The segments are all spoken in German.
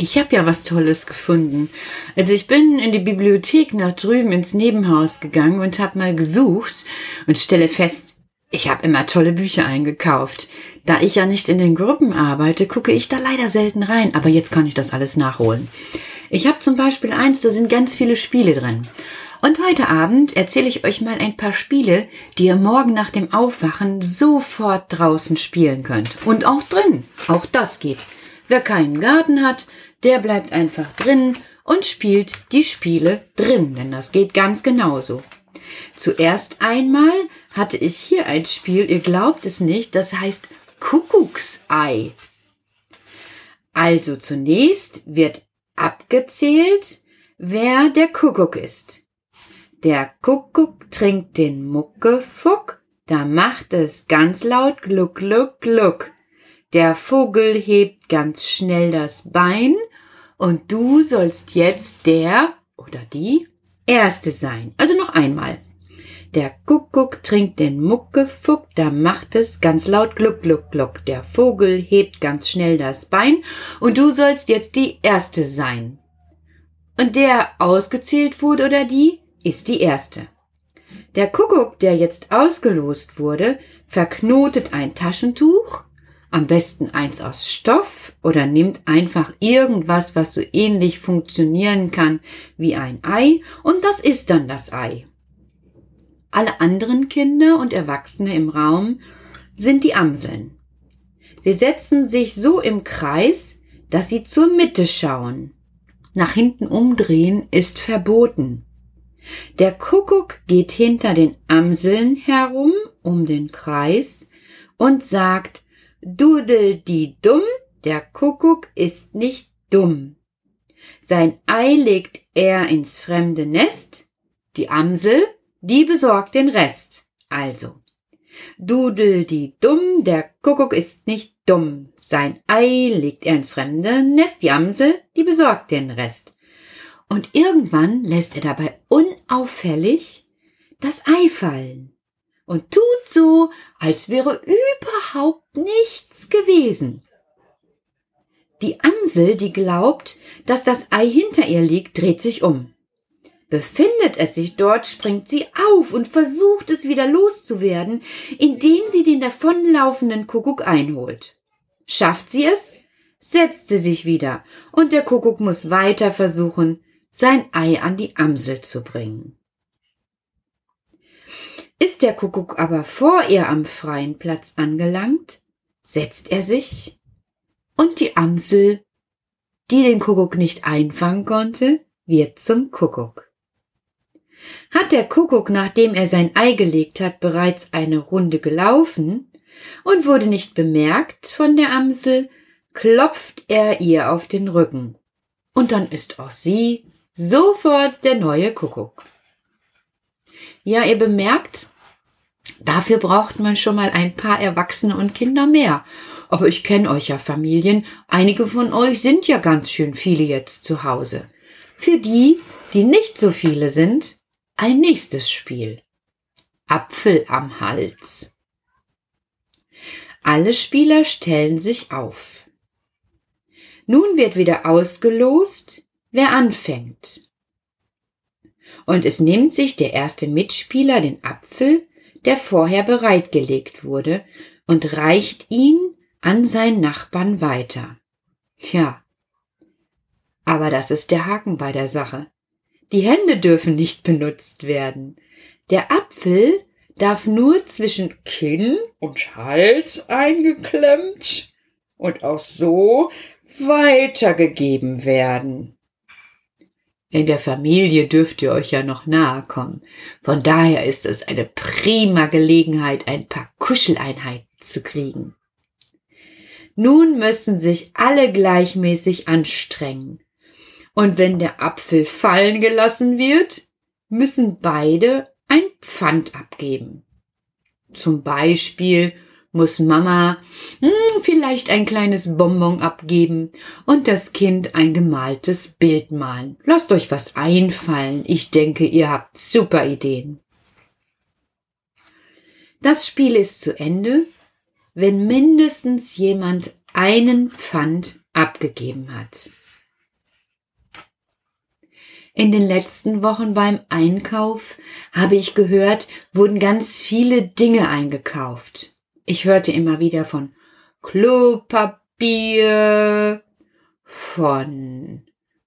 ich habe ja was Tolles gefunden. Also ich bin in die Bibliothek nach drüben ins Nebenhaus gegangen und habe mal gesucht und stelle fest, ich habe immer tolle Bücher eingekauft. Da ich ja nicht in den Gruppen arbeite, gucke ich da leider selten rein, aber jetzt kann ich das alles nachholen. Ich habe zum Beispiel eins, da sind ganz viele Spiele drin. Und heute Abend erzähle ich euch mal ein paar Spiele, die ihr morgen nach dem Aufwachen sofort draußen spielen könnt. Und auch drin. Auch das geht. Wer keinen Garten hat, der bleibt einfach drin und spielt die Spiele drin, denn das geht ganz genauso. Zuerst einmal hatte ich hier ein Spiel, ihr glaubt es nicht, das heißt Kuckucksei. Also zunächst wird abgezählt, wer der Kuckuck ist. Der Kuckuck trinkt den Muckefuck, da macht es ganz laut Gluck, Gluck, Gluck. Der Vogel hebt ganz schnell das Bein und du sollst jetzt der oder die Erste sein. Also noch einmal. Der Kuckuck trinkt den Muckefuck, da macht es ganz laut Gluck, Gluck, Gluck. Der Vogel hebt ganz schnell das Bein und du sollst jetzt die Erste sein. Und der ausgezählt wurde oder die, ist die erste. Der Kuckuck, der jetzt ausgelost wurde, verknotet ein Taschentuch, am besten eins aus Stoff oder nimmt einfach irgendwas, was so ähnlich funktionieren kann wie ein Ei, und das ist dann das Ei. Alle anderen Kinder und Erwachsene im Raum sind die Amseln. Sie setzen sich so im Kreis, dass sie zur Mitte schauen. Nach hinten umdrehen ist verboten. Der Kuckuck geht hinter den Amseln herum um den Kreis und sagt Dudel die dumm, der Kuckuck ist nicht dumm. Sein Ei legt er ins fremde Nest, die Amsel, die besorgt den Rest. Also, Dudel die dumm, der Kuckuck ist nicht dumm. Sein Ei legt er ins fremde Nest, die Amsel, die besorgt den Rest. Und irgendwann lässt er dabei unauffällig das Ei fallen und tut so, als wäre überhaupt nichts gewesen. Die Amsel, die glaubt, dass das Ei hinter ihr liegt, dreht sich um. Befindet es sich dort, springt sie auf und versucht es wieder loszuwerden, indem sie den davonlaufenden Kuckuck einholt. Schafft sie es, setzt sie sich wieder, und der Kuckuck muss weiter versuchen, sein Ei an die Amsel zu bringen. Ist der Kuckuck aber vor ihr am freien Platz angelangt, setzt er sich und die Amsel, die den Kuckuck nicht einfangen konnte, wird zum Kuckuck. Hat der Kuckuck, nachdem er sein Ei gelegt hat, bereits eine Runde gelaufen und wurde nicht bemerkt von der Amsel, klopft er ihr auf den Rücken. Und dann ist auch sie Sofort der neue Kuckuck. Ja, ihr bemerkt, dafür braucht man schon mal ein paar Erwachsene und Kinder mehr. Aber ich kenne euch ja Familien, einige von euch sind ja ganz schön viele jetzt zu Hause. Für die, die nicht so viele sind, ein nächstes Spiel. Apfel am Hals. Alle Spieler stellen sich auf. Nun wird wieder ausgelost, wer anfängt. Und es nimmt sich der erste Mitspieler den Apfel, der vorher bereitgelegt wurde, und reicht ihn an seinen Nachbarn weiter. Ja. Aber das ist der Haken bei der Sache. Die Hände dürfen nicht benutzt werden. Der Apfel darf nur zwischen Kinn und Hals eingeklemmt und auch so weitergegeben werden. In der Familie dürft ihr euch ja noch nahe kommen. Von daher ist es eine prima Gelegenheit, ein paar Kuscheleinheiten zu kriegen. Nun müssen sich alle gleichmäßig anstrengen. Und wenn der Apfel fallen gelassen wird, müssen beide ein Pfand abgeben. Zum Beispiel muss Mama hm, vielleicht ein kleines Bonbon abgeben und das Kind ein gemaltes Bild malen. Lasst euch was einfallen. Ich denke, ihr habt super Ideen. Das Spiel ist zu Ende, wenn mindestens jemand einen Pfand abgegeben hat. In den letzten Wochen beim Einkauf habe ich gehört, wurden ganz viele Dinge eingekauft. Ich hörte immer wieder von Klopapier, von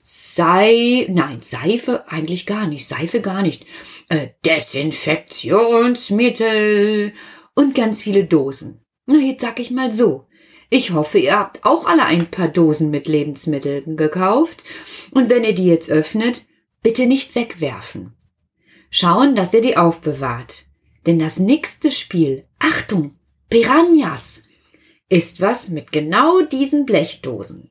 Sei, nein, Seife eigentlich gar nicht, Seife gar nicht, äh, Desinfektionsmittel und ganz viele Dosen. Na, jetzt sag ich mal so. Ich hoffe, ihr habt auch alle ein paar Dosen mit Lebensmitteln gekauft und wenn ihr die jetzt öffnet, bitte nicht wegwerfen. Schauen, dass ihr die aufbewahrt. Denn das nächste Spiel, Achtung, Piranhas, ist was mit genau diesen Blechdosen.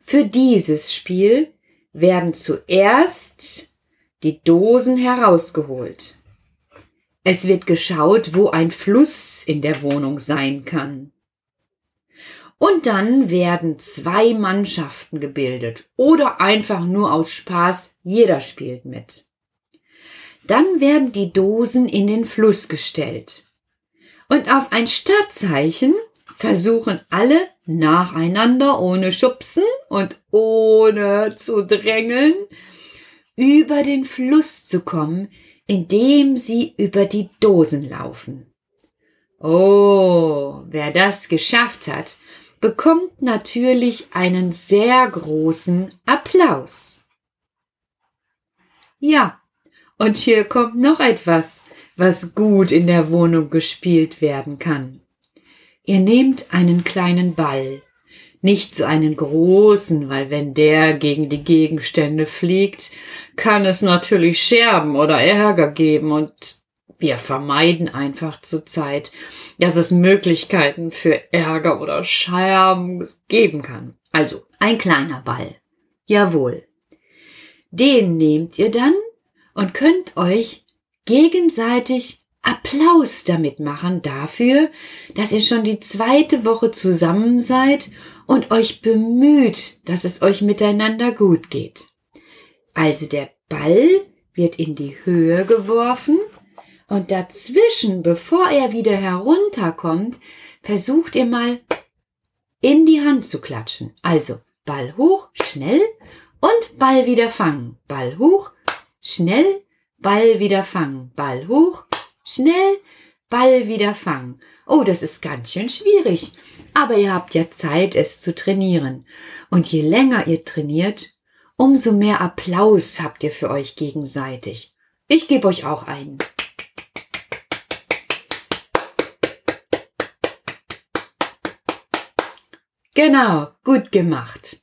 Für dieses Spiel werden zuerst die Dosen herausgeholt. Es wird geschaut, wo ein Fluss in der Wohnung sein kann. Und dann werden zwei Mannschaften gebildet oder einfach nur aus Spaß, jeder spielt mit. Dann werden die Dosen in den Fluss gestellt. Und auf ein Startzeichen versuchen alle nacheinander, ohne Schubsen und ohne zu drängeln, über den Fluss zu kommen, indem sie über die Dosen laufen. Oh, wer das geschafft hat, bekommt natürlich einen sehr großen Applaus. Ja, und hier kommt noch etwas, was gut in der Wohnung gespielt werden kann. Ihr nehmt einen kleinen Ball, nicht so einen großen, weil wenn der gegen die Gegenstände fliegt, kann es natürlich Scherben oder Ärger geben und wir vermeiden einfach zurzeit, dass es Möglichkeiten für Ärger oder Scherben geben kann. Also ein kleiner Ball. Jawohl. Den nehmt ihr dann und könnt euch gegenseitig Applaus damit machen dafür, dass ihr schon die zweite Woche zusammen seid und euch bemüht, dass es euch miteinander gut geht. Also der Ball wird in die Höhe geworfen und dazwischen, bevor er wieder herunterkommt, versucht ihr mal in die Hand zu klatschen. Also Ball hoch, schnell und Ball wieder fangen. Ball hoch, schnell, Ball wieder fangen. Ball hoch, schnell, Ball wieder fangen. Oh, das ist ganz schön schwierig. Aber ihr habt ja Zeit, es zu trainieren. Und je länger ihr trainiert, umso mehr Applaus habt ihr für euch gegenseitig. Ich gebe euch auch einen. Genau, gut gemacht.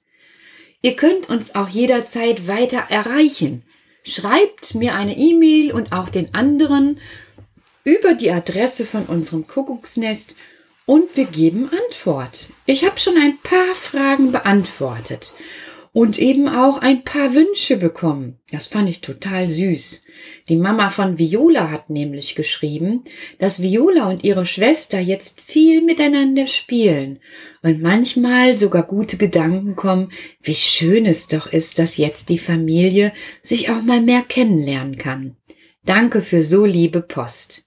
Ihr könnt uns auch jederzeit weiter erreichen. Schreibt mir eine E-Mail und auch den anderen über die Adresse von unserem Kuckucksnest und wir geben Antwort. Ich habe schon ein paar Fragen beantwortet und eben auch ein paar Wünsche bekommen. Das fand ich total süß. Die Mama von Viola hat nämlich geschrieben, dass Viola und ihre Schwester jetzt viel miteinander spielen und manchmal sogar gute Gedanken kommen, wie schön es doch ist, dass jetzt die Familie sich auch mal mehr kennenlernen kann. Danke für so liebe Post.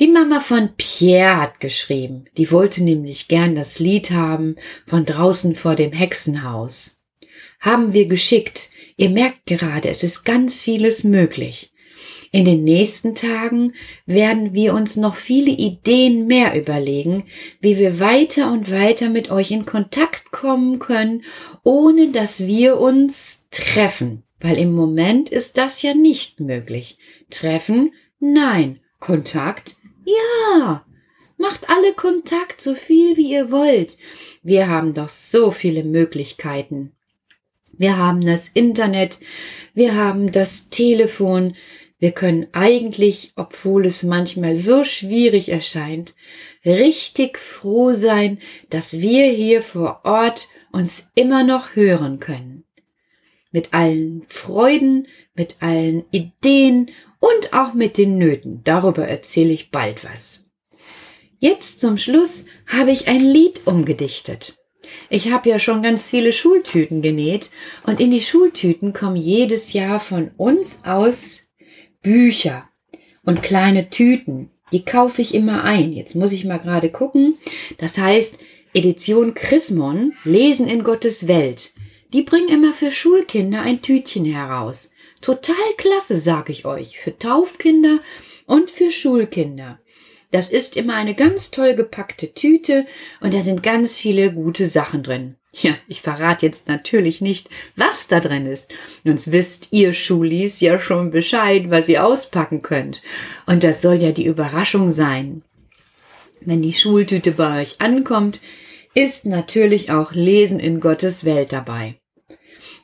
Die Mama von Pierre hat geschrieben, die wollte nämlich gern das Lied haben von draußen vor dem Hexenhaus haben wir geschickt. Ihr merkt gerade, es ist ganz vieles möglich. In den nächsten Tagen werden wir uns noch viele Ideen mehr überlegen, wie wir weiter und weiter mit euch in Kontakt kommen können, ohne dass wir uns treffen. Weil im Moment ist das ja nicht möglich. Treffen? Nein. Kontakt? Ja. Macht alle Kontakt so viel wie ihr wollt. Wir haben doch so viele Möglichkeiten. Wir haben das Internet, wir haben das Telefon, wir können eigentlich, obwohl es manchmal so schwierig erscheint, richtig froh sein, dass wir hier vor Ort uns immer noch hören können. Mit allen Freuden, mit allen Ideen und auch mit den Nöten. Darüber erzähle ich bald was. Jetzt zum Schluss habe ich ein Lied umgedichtet. Ich habe ja schon ganz viele Schultüten genäht und in die Schultüten kommen jedes Jahr von uns aus Bücher und kleine Tüten. Die kaufe ich immer ein. Jetzt muss ich mal gerade gucken. Das heißt Edition Chrismon, Lesen in Gottes Welt. Die bringen immer für Schulkinder ein Tütchen heraus. Total klasse, sag ich euch, für Taufkinder und für Schulkinder. Das ist immer eine ganz toll gepackte Tüte und da sind ganz viele gute Sachen drin. Ja, ich verrate jetzt natürlich nicht, was da drin ist. Sonst wisst ihr Schulis ja schon Bescheid, was ihr auspacken könnt. Und das soll ja die Überraschung sein. Wenn die Schultüte bei euch ankommt, ist natürlich auch Lesen in Gottes Welt dabei.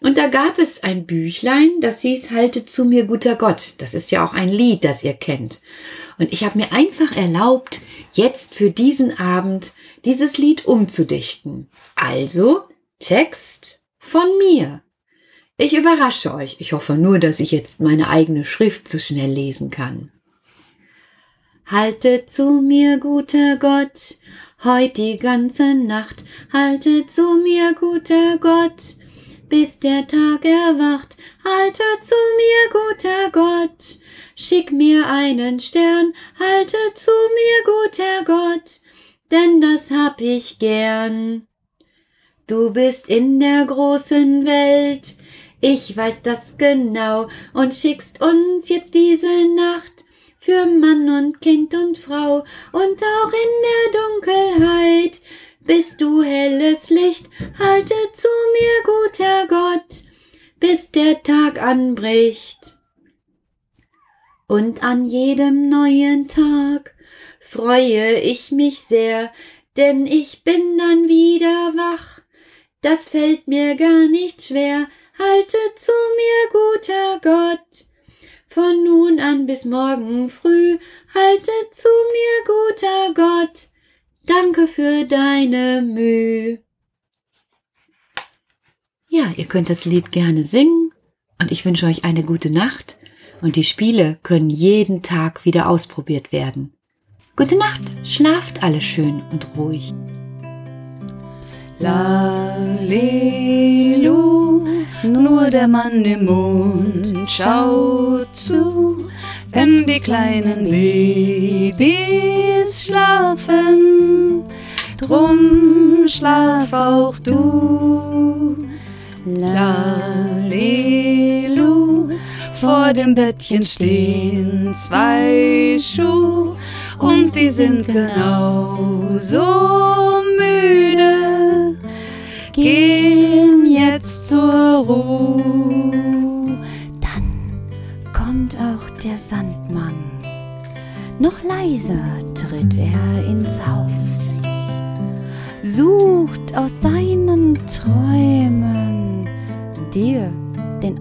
Und da gab es ein Büchlein, das hieß Haltet zu mir, guter Gott. Das ist ja auch ein Lied, das ihr kennt. Und ich habe mir einfach erlaubt, jetzt für diesen Abend dieses Lied umzudichten. Also Text von mir. Ich überrasche euch. Ich hoffe nur, dass ich jetzt meine eigene Schrift so schnell lesen kann. Halte zu mir, guter Gott, heut die ganze Nacht. Halte zu mir, guter Gott, bis der Tag erwacht. Halte zu mir, guter Gott, schick mir einen Stern. Halte zu mir, guter Gott, denn das hab ich gern. Du bist in der großen Welt, ich weiß das genau, und schickst uns jetzt diese Nacht für Mann und Kind und Frau, und auch in der Dunkelheit bist du helles Licht, halte zu mir, guter Gott, bis der Tag anbricht. Und an jedem neuen Tag freue ich mich sehr, denn ich bin dann wieder wach das fällt mir gar nicht schwer, halte zu mir, guter Gott. Von nun an bis morgen früh, halte zu mir, guter Gott. Danke für deine Mühe. Ja, ihr könnt das Lied gerne singen und ich wünsche euch eine gute Nacht und die Spiele können jeden Tag wieder ausprobiert werden. Gute Nacht, schlaft alle schön und ruhig. Lalelu, nur der Mann im Mond schaut zu, wenn die kleinen Babys schlafen. Drum schlaf auch du. Lalelu, vor dem Bettchen stehen. Zwei Schuhe und die sind genauso müde, gehen jetzt zur Ruhe. Dann kommt auch der Sandmann, noch leiser tritt er ins Haus, sucht aus seinen Träumen dir den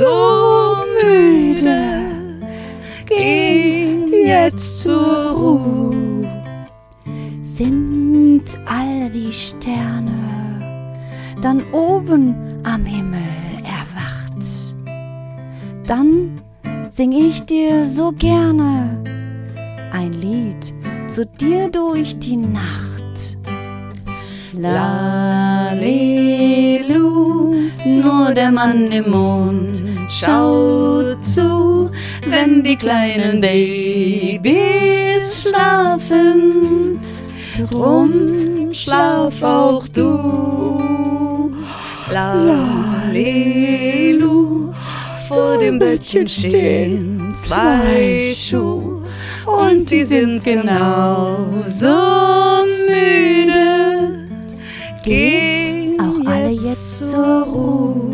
so müde geh jetzt zur Ruhe. Sind all die Sterne dann oben am Himmel erwacht, dann sing ich dir so gerne ein Lied zu dir durch die Nacht. Lalelu, nur der Mann im Mond schaut zu, wenn die kleinen Babys schlafen. Drum schlaf auch du. Lalelu, vor dem Bettchen stehen zwei Schuhe und die sind genauso müde. Gehen auch alle jetzt zur Ruhe.